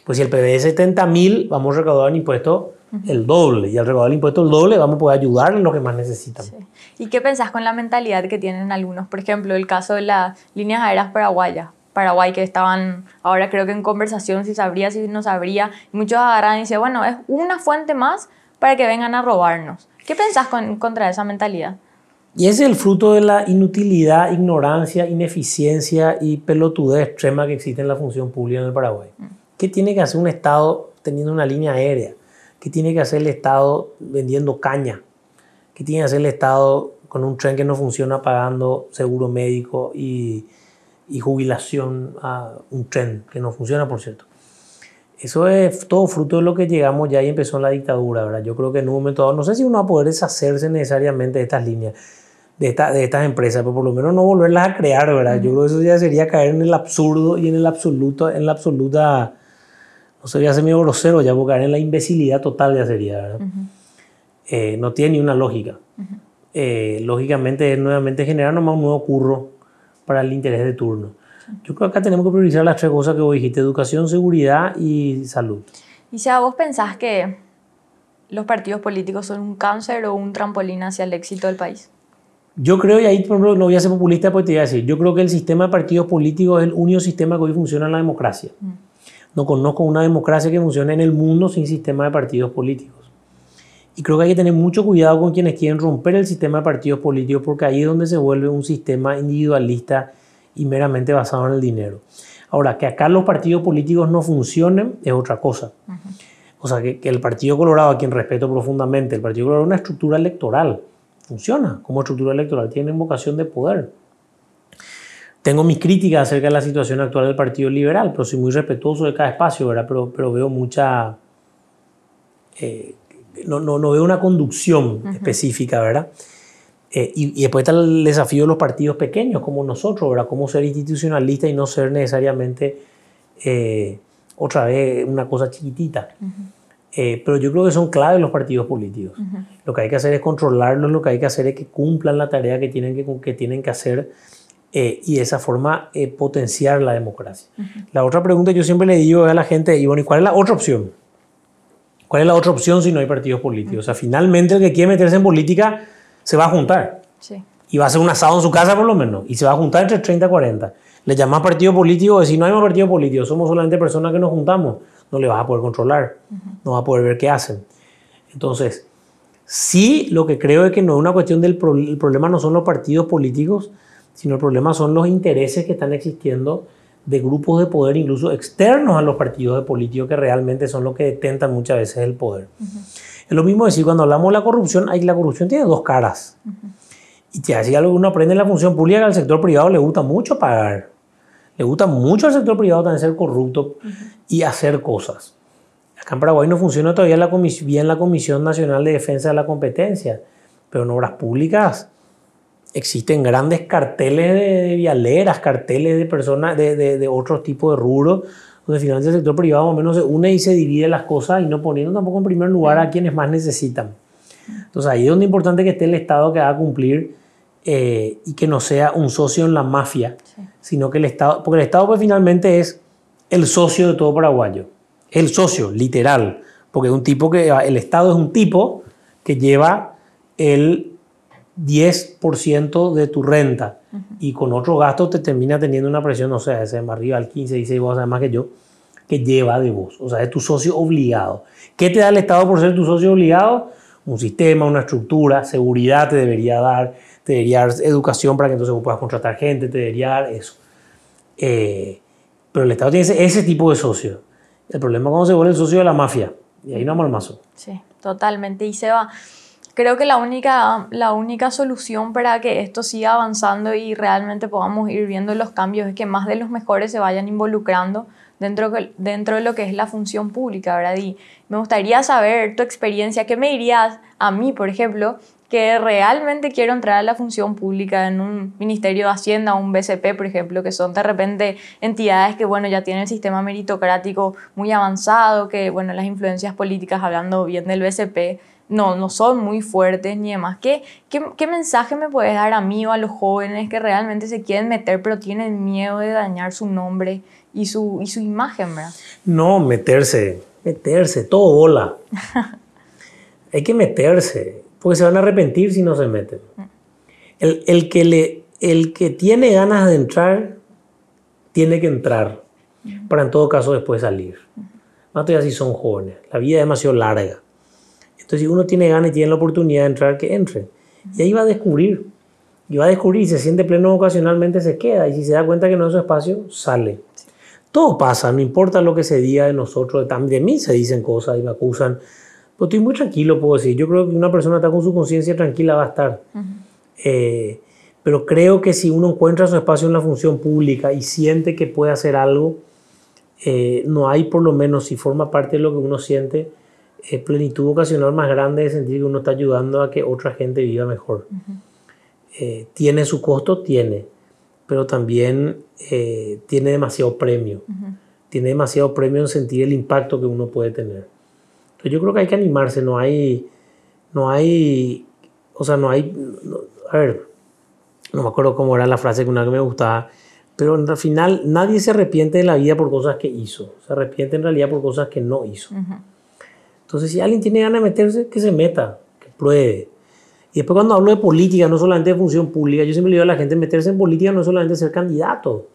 Pues si el PIB es de 70 mil, vamos a recaudar el impuesto el doble. Y al recaudar el impuesto el doble, vamos a poder ayudar en lo que más necesitan. ¿Y qué pensás con la mentalidad que tienen algunos? Por ejemplo, el caso de las líneas aéreas paraguayas. Paraguay que estaban ahora creo que en conversación si sabría, si no sabría. Y muchos agarran y dicen, bueno, es una fuente más para que vengan a robarnos. ¿Qué pensás con, contra esa mentalidad? Y es el fruto de la inutilidad, ignorancia, ineficiencia y pelotudez extrema que existe en la función pública en el Paraguay. Mm. ¿Qué tiene que hacer un Estado teniendo una línea aérea? ¿Qué tiene que hacer el Estado vendiendo caña? ¿Qué tiene que hacer el Estado con un tren que no funciona pagando seguro médico y, y jubilación a un tren que no funciona, por cierto? Eso es todo fruto de lo que llegamos ya y empezó la dictadura, ¿verdad? Yo creo que en un momento dado, no sé si uno va a poder deshacerse necesariamente de estas líneas, de, de estas empresas, pero por lo menos no volverlas a crear, ¿verdad? Yo creo que eso ya sería caer en el absurdo y en el absoluto, en la absoluta, no sería ser medio grosero ya, caer en la imbecilidad total ya sería, ¿verdad? Eh, no tiene ni una lógica. Eh, lógicamente es nuevamente generar nomás un nuevo curro para el interés de turno. Yo creo que acá tenemos que priorizar las tres cosas que vos dijiste, educación, seguridad y salud. Y si a vos pensás que los partidos políticos son un cáncer o un trampolín hacia el éxito del país. Yo creo, y ahí por ejemplo, no voy a ser populista, porque te voy a decir, yo creo que el sistema de partidos políticos es el único sistema que hoy funciona en la democracia. Mm. No conozco una democracia que funcione en el mundo sin sistema de partidos políticos. Y creo que hay que tener mucho cuidado con quienes quieren romper el sistema de partidos políticos, porque ahí es donde se vuelve un sistema individualista y meramente basado en el dinero. Ahora, que acá los partidos políticos no funcionen es otra cosa. O sea, que, el Partido Colorado, a quien respeto profundamente, el Partido Colorado es una estructura electoral. Funciona como estructura electoral, tiene vocación de poder. Tengo mis críticas acerca de la situación actual del Partido Liberal, pero soy muy respetuoso de cada espacio, ¿verdad? Pero, pero veo mucha... Eh, no, no, no, veo una conducción específica, ¿verdad? Eh, y, después está el desafío de los partidos pequeños como nosotros, ¿verdad? Cómo ser institucionalista y no ser necesariamente eh, otra vez una cosa chiquitita. Eh, pero yo creo que son claves los partidos políticos. Lo que hay que hacer es controlarlos, lo que hay que hacer es que cumplan la tarea que tienen que, que, tienen que hacer y de esa forma potenciar la democracia. La otra pregunta yo siempre le digo a la gente, y bueno, ¿y cuál es la otra opción? ¿Cuál es la otra opción si no hay partidos políticos? O sea, finalmente el que quiere meterse en política se va a juntar. Sí. Y va a hacer un asado en su casa por lo menos. Y se va a juntar entre 30 y 40. Le llamas partido político, y si no hay más partido político, somos solamente personas que nos juntamos, no le vas a poder controlar, no vas a poder ver qué hacen. Entonces, sí lo que creo es que no es una cuestión del el problema no son los partidos políticos, sino el problema son los intereses que están existiendo de grupos de poder, incluso externos a los partidos de políticos, que realmente son los que detentan muchas veces el poder. Es lo mismo decir cuando hablamos de la corrupción, hay, la corrupción tiene dos caras. Y te así algo uno aprende en la función pública, al sector privado le gusta mucho pagar. Le gusta mucho al sector privado también ser corrupto y hacer cosas. Acá en Paraguay no funciona todavía la bien la Comisión Nacional de Defensa de la Competencia, pero en obras públicas existen grandes carteles de, vialeras, carteles de personas de, de, de otros tipos de rubros donde finalmente el sector privado más o menos se une y se divide las cosas y no poniendo tampoco en primer lugar a quienes más necesitan. Entonces ahí es donde es importante que esté el Estado que haga cumplir eh, y que no sea un socio en la mafia, sino que el Estado, porque el Estado pues finalmente es el socio de todo paraguayo, el socio, literal, porque es un tipo que, el Estado es un tipo que lleva el 10% de tu renta y con otro gasto te termina teniendo una presión, no sé, ese más arriba al 15, 16, vos sabes más que yo, que lleva de vos. O sea, es tu socio obligado. ¿Qué te da el Estado por ser tu socio obligado? Un sistema, una estructura, seguridad te debería dar, te debería dar educación para que entonces vos puedas contratar gente, te debería dar eso. Eh, pero el Estado tiene ese, ese, tipo de socio. El problema es cuando se vuelve el socio de la mafia. Y ahí no mal mazo. Sí, totalmente. Y se va creo que la única, la única solución para que esto siga avanzando y realmente podamos ir viendo los cambios es que más de los mejores se vayan involucrando dentro, dentro de lo que es la función pública, ¿verdad? Y me gustaría saber tu experiencia, ¿qué me dirías a mí, por ejemplo, que realmente quiero entrar a la función pública en un Ministerio de Hacienda, un BCP, por ejemplo, que son de repente entidades que, bueno, ya tienen el sistema meritocrático muy avanzado, que, bueno, las influencias políticas, hablando bien del BCP, no, no son muy fuertes ni demás. ¿Qué, qué, mensaje me puedes dar a mí o a los jóvenes que realmente se quieren meter pero tienen miedo de dañar su nombre y su, y su imagen, verdad? No, meterse, meterse, todo bola. *laughs* Hay que meterse porque se van a arrepentir si no se meten. El, que, le, el que tiene ganas de entrar, tiene que entrar, para en todo caso después salir. Más todavía si son jóvenes, la vida es demasiado larga. Entonces si uno tiene ganas y tiene la oportunidad de entrar, que entre. Y ahí va a descubrir. Y va a descubrir, y se siente pleno ocasionalmente, se queda. Y si se da cuenta que no es su espacio, sale. Todo pasa, no importa lo que se diga de nosotros, de mí se dicen cosas y me acusan pues estoy muy tranquilo, puedo decir. Yo creo que una persona está con su conciencia tranquila va a estar. Eh, pero creo que si uno encuentra su espacio en la función pública y siente que puede hacer algo, eh, no hay por lo menos, si forma parte de lo que uno siente, eh, plenitud ocasional más grande de sentir que uno está ayudando a que otra gente viva mejor. tiene su costo, tiene, pero también tiene demasiado premio. Tiene demasiado premio en sentir el impacto que uno puede tener yo creo que hay que animarse, no hay, no hay, o sea, no hay, a ver, no me acuerdo cómo era la frase que una que me gustaba, pero al final nadie se arrepiente de la vida por cosas que hizo, se arrepiente en realidad por cosas que no hizo. Entonces, si alguien tiene ganas de meterse, que se meta, que pruebe. Y después cuando hablo de política, no solamente de función pública, yo siempre le digo a la gente, meterse en política no es solamente ser candidato.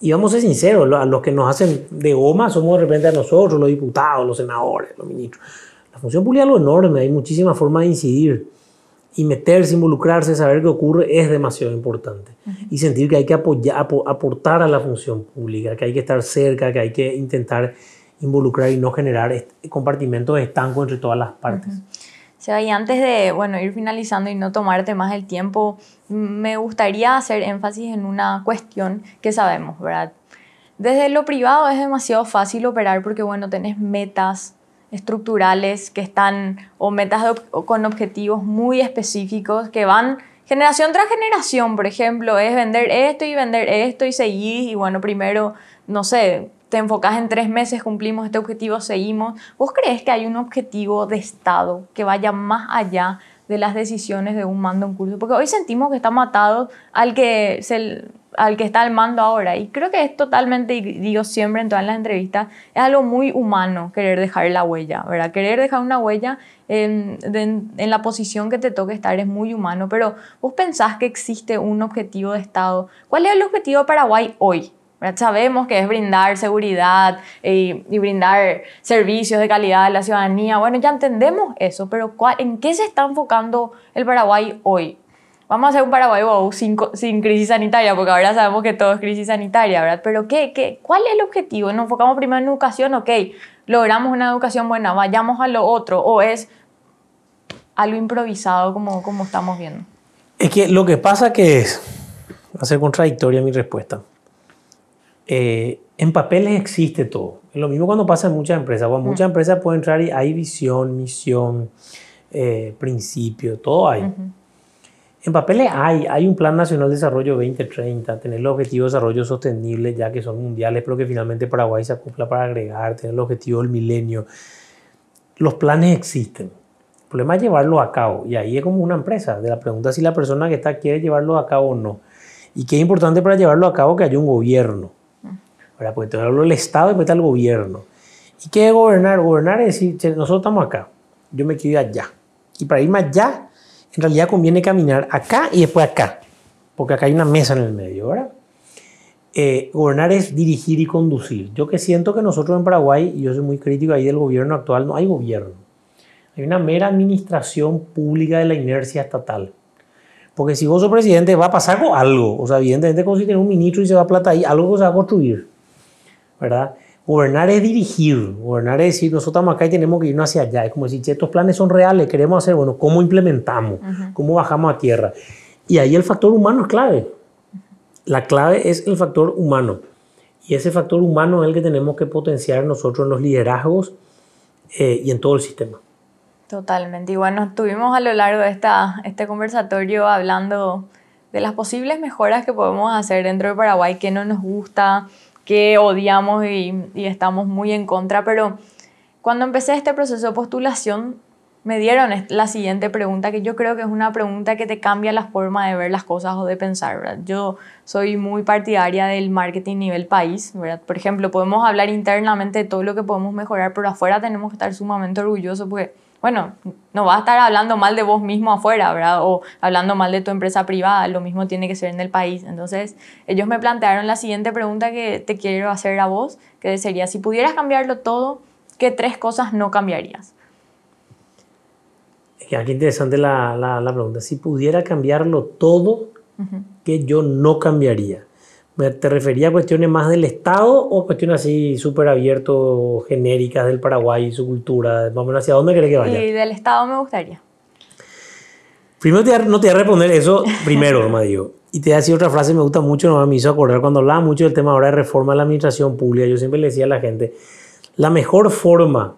Y vamos a ser sinceros, a los que nos hacen de goma somos de repente a nosotros, los diputados, los senadores, los ministros. La función pública es lo enorme, hay muchísimas formas de incidir. Y meterse, involucrarse, saber qué ocurre es demasiado importante. Y sentir que hay que apoyar, aportar a la función pública, que hay que estar cerca, que hay que intentar involucrar y no generar compartimentos estancos entre todas las partes. Y antes de bueno, ir finalizando y no tomarte más el tiempo, me gustaría hacer énfasis en una cuestión que sabemos, ¿verdad? Desde lo privado es demasiado fácil operar porque, bueno, tenés metas estructurales que están, o metas con objetivos muy específicos que van generación tras generación, por ejemplo, es vender esto y vender esto y seguir, y bueno, primero, no sé, te enfocas en tres meses, cumplimos este objetivo, seguimos. ¿Vos crees que hay un objetivo de Estado que vaya más allá de las decisiones de un mando en curso? Porque hoy sentimos que está matado al que, al que está al mando ahora. Y creo que es totalmente, digo siempre en todas las entrevistas, es algo muy humano querer dejar la huella, ¿verdad? Querer dejar una huella en, en la posición que te toque estar es muy humano, pero vos pensás que existe un objetivo de Estado. ¿Cuál es el objetivo de Paraguay hoy? Sabemos que es brindar seguridad y, brindar servicios de calidad a la ciudadanía. Bueno, ya entendemos eso, pero ¿en qué se está enfocando el Paraguay hoy? Vamos a hacer un Paraguay sin, sin, crisis sanitaria, porque ahora sabemos que todo es crisis sanitaria, ¿verdad? Pero ¿qué, qué, ¿cuál es el objetivo? ¿Nos enfocamos primero en educación? Ok, logramos una educación buena, vayamos a lo otro, o es algo improvisado como, estamos viendo. Es que lo que pasa que va a ser contradictoria mi respuesta. Eh, en papeles existe todo. Lo mismo cuando pasa en muchas empresas. Cuando muchas empresas pueden entrar y hay visión, misión, eh, principio, todo hay. En papeles hay, hay un Plan Nacional de Desarrollo 2030, tener los objetivos de desarrollo sostenible, ya que son mundiales, pero que finalmente Paraguay se acopla para agregar, tener el objetivo del milenio. Los planes existen. El problema es llevarlo a cabo. Y ahí es como una empresa. De la pregunta si la persona que está quiere llevarlo a cabo o no. Y qué es importante para llevarlo a cabo que haya un gobierno ¿verdad? Porque te hablo del Estado y después está el gobierno. ¿Y qué es gobernar? Gobernar es decir, nosotros estamos acá, yo me quiero ir allá. Y para irme allá, en realidad conviene caminar acá y después acá, porque acá hay una mesa en el medio, ¿verdad? Eh, gobernar es dirigir y conducir. Yo que siento que nosotros en Paraguay, y yo soy muy crítico ahí del gobierno actual, no hay gobierno. Hay una mera administración pública de la inercia estatal. Porque si vos sos presidente va a pasar algo. O sea, evidentemente como si tenés un ministro y se va plata ahí, algo se va a construir. ¿Verdad? Gobernar es dirigir, gobernar es decir, nosotros estamos acá y tenemos que irnos hacia allá. Es como decir, si estos planes son reales, queremos hacer, bueno, ¿cómo implementamos? ¿Cómo bajamos a tierra? Y ahí el factor humano es clave. La clave es el factor humano. Y ese factor humano es el que tenemos que potenciar nosotros en los liderazgos eh, y en todo el sistema. Totalmente. Y bueno, estuvimos a lo largo de esta, este conversatorio hablando de las posibles mejoras que podemos hacer dentro de Paraguay, que no nos gusta, que odiamos y, estamos muy en contra, pero cuando empecé este proceso de postulación, me dieron la siguiente pregunta, que yo creo que es una pregunta que te cambia la forma de ver las cosas o de pensar. Yo soy muy partidaria del marketing nivel país, ¿verdad? Por ejemplo, podemos hablar internamente de todo lo que podemos mejorar, pero afuera tenemos que estar sumamente orgullosos porque, bueno, no vas a estar hablando mal de vos mismo afuera, ¿verdad? O hablando mal de tu empresa privada, lo mismo tiene que ser en el país. Entonces, ellos me plantearon la siguiente pregunta que te quiero hacer a vos, que sería, si pudieras cambiarlo todo, ¿qué tres cosas no cambiarías? Qué interesante la, la, la, pregunta. Si pudiera cambiarlo todo, ¿qué yo no cambiaría? ¿Te refería a cuestiones más del Estado o cuestiones así súper abiertas, genéricas del Paraguay y su cultura? Menos, ¿hacia dónde crees que vaya? Y del Estado me gustaría. Primero no te voy a responder eso primero, *laughs* nomás digo. Y te voy a decir otra frase que me gusta mucho, no me hizo acordar cuando hablaba mucho del tema ahora de reforma de la administración pública. Yo siempre le decía a la gente, la mejor forma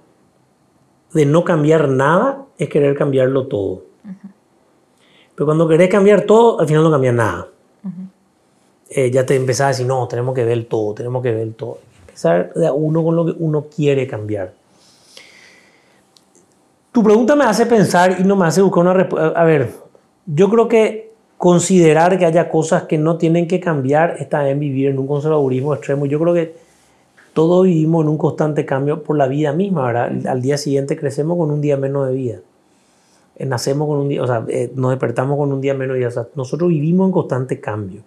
de no cambiar nada es querer cambiarlo todo. Pero cuando querés cambiar todo, al final no cambia nada. Eh, ya te empezás a decir, no, tenemos que ver todo, tenemos que ver todo. Empezar de uno con lo que uno quiere cambiar. Tu pregunta me hace pensar y no me hace buscar una respuesta. A ver, yo creo que considerar que haya cosas que no tienen que cambiar está en vivir en un conservadurismo extremo. Yo creo que todos vivimos en un constante cambio por la vida misma, ¿verdad? Al día siguiente crecemos con un día menos de vida. Eh, nacemos con un día, o sea, eh, nos despertamos con un día menos de vida. O sea, nosotros vivimos en constante cambio.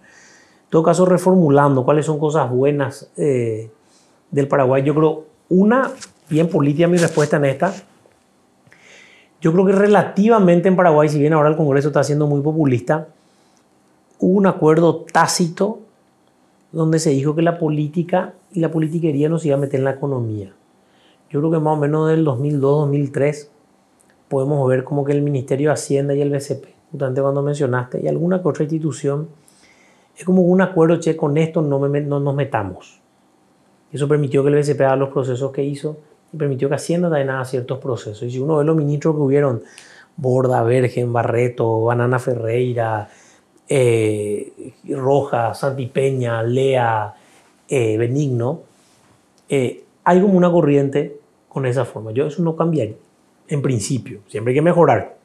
Todo caso, reformulando cuáles son cosas buenas eh, del Paraguay, yo creo, una, bien política mi respuesta en esta, yo creo que relativamente en Paraguay, si bien ahora el Congreso está siendo muy populista, hubo un acuerdo tácito donde se dijo que la política y la politiquería nos iba a meter en la economía. Yo creo que más o menos del 2002-2003 podemos ver como que el Ministerio de Hacienda y el BCP, justamente cuando mencionaste, y alguna que otra institución, es como un acuerdo, che, con esto no, no nos metamos. Eso permitió que el BCP haga los procesos que hizo y permitió que Hacienda haga ciertos procesos. Y si uno ve los ministros que hubieron, Borda, Vergen, Barreto, Banana Ferreira, eh, Roja, Santipeña, Lea, eh, Benigno, eh, hay como una corriente con esa forma. Yo eso no cambiaría, en principio, siempre hay que mejorar,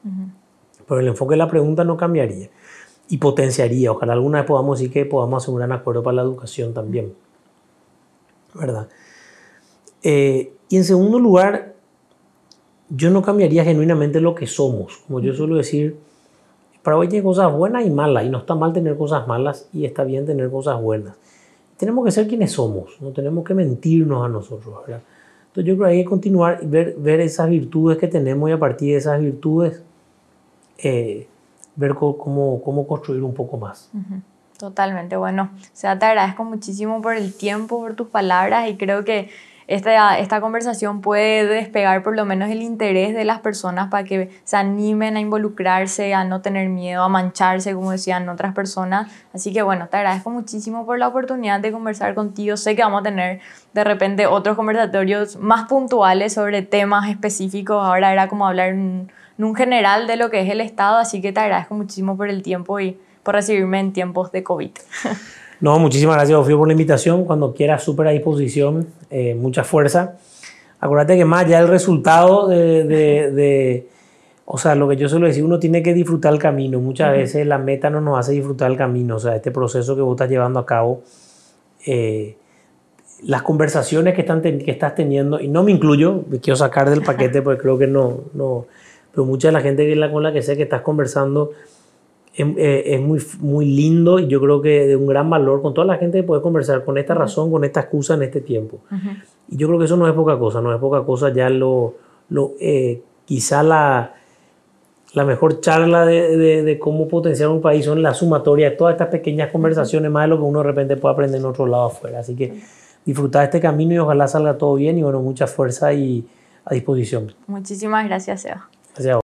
pero el enfoque de la pregunta no cambiaría y potenciaría. Ojalá alguna vez podamos decir que podamos hacer un gran acuerdo para la educación también, ¿verdad? y en segundo lugar, yo no cambiaría genuinamente lo que somos, como yo suelo decir, Paraguay tiene cosas buenas y malas, y no está mal tener cosas malas y está bien tener cosas buenas. Tenemos que ser quienes somos, no tenemos que mentirnos a nosotros. ¿verdad? Entonces yo creo que hay que continuar y ver, ver esas virtudes que tenemos y a partir de esas virtudes eh, ver cómo, cómo construir un poco más. Totalmente, bueno, o sea, te agradezco muchísimo por el tiempo, por tus palabras y creo que esta, esta conversación puede despegar por lo menos el interés de las personas para que se animen a involucrarse, a no tener miedo, a mancharse, como decían otras personas. Así que bueno, te agradezco muchísimo por la oportunidad de conversar contigo. Sé que vamos a tener de repente otros conversatorios más puntuales sobre temas específicos. Ahora era como hablar en, un general de lo que es el Estado, así que te agradezco muchísimo por el tiempo y por recibirme en tiempos de COVID. *laughs* No, muchísimas gracias, Ofio, por la invitación. Cuando quieras, súper a disposición, eh, mucha fuerza. Acuérdate que más allá del resultado de, de, o sea, lo que yo suelo decir, uno tiene que disfrutar el camino. Muchas veces la meta no nos hace disfrutar el camino. O sea, este proceso que vos estás llevando a cabo, eh, las conversaciones que, están que estás teniendo, y no me incluyo, me quiero sacar del paquete *laughs* porque creo que no, no, pero mucha de la gente con la que sé que estás conversando, eh, es, muy, muy lindo y yo creo que de un gran valor con toda la gente que puede conversar con esta razón, con esta excusa en este tiempo. Y yo creo que eso no es poca cosa, no es poca cosa ya lo, lo eh, quizá la, la mejor charla de, de, cómo potenciar un país son la sumatoria de todas estas pequeñas conversaciones, más de lo que uno de repente puede aprender en otro lado afuera. Así que disfrutar este camino y ojalá salga todo bien y bueno, mucha fuerza y a disposición. Muchísimas gracias, Seba. Gracias.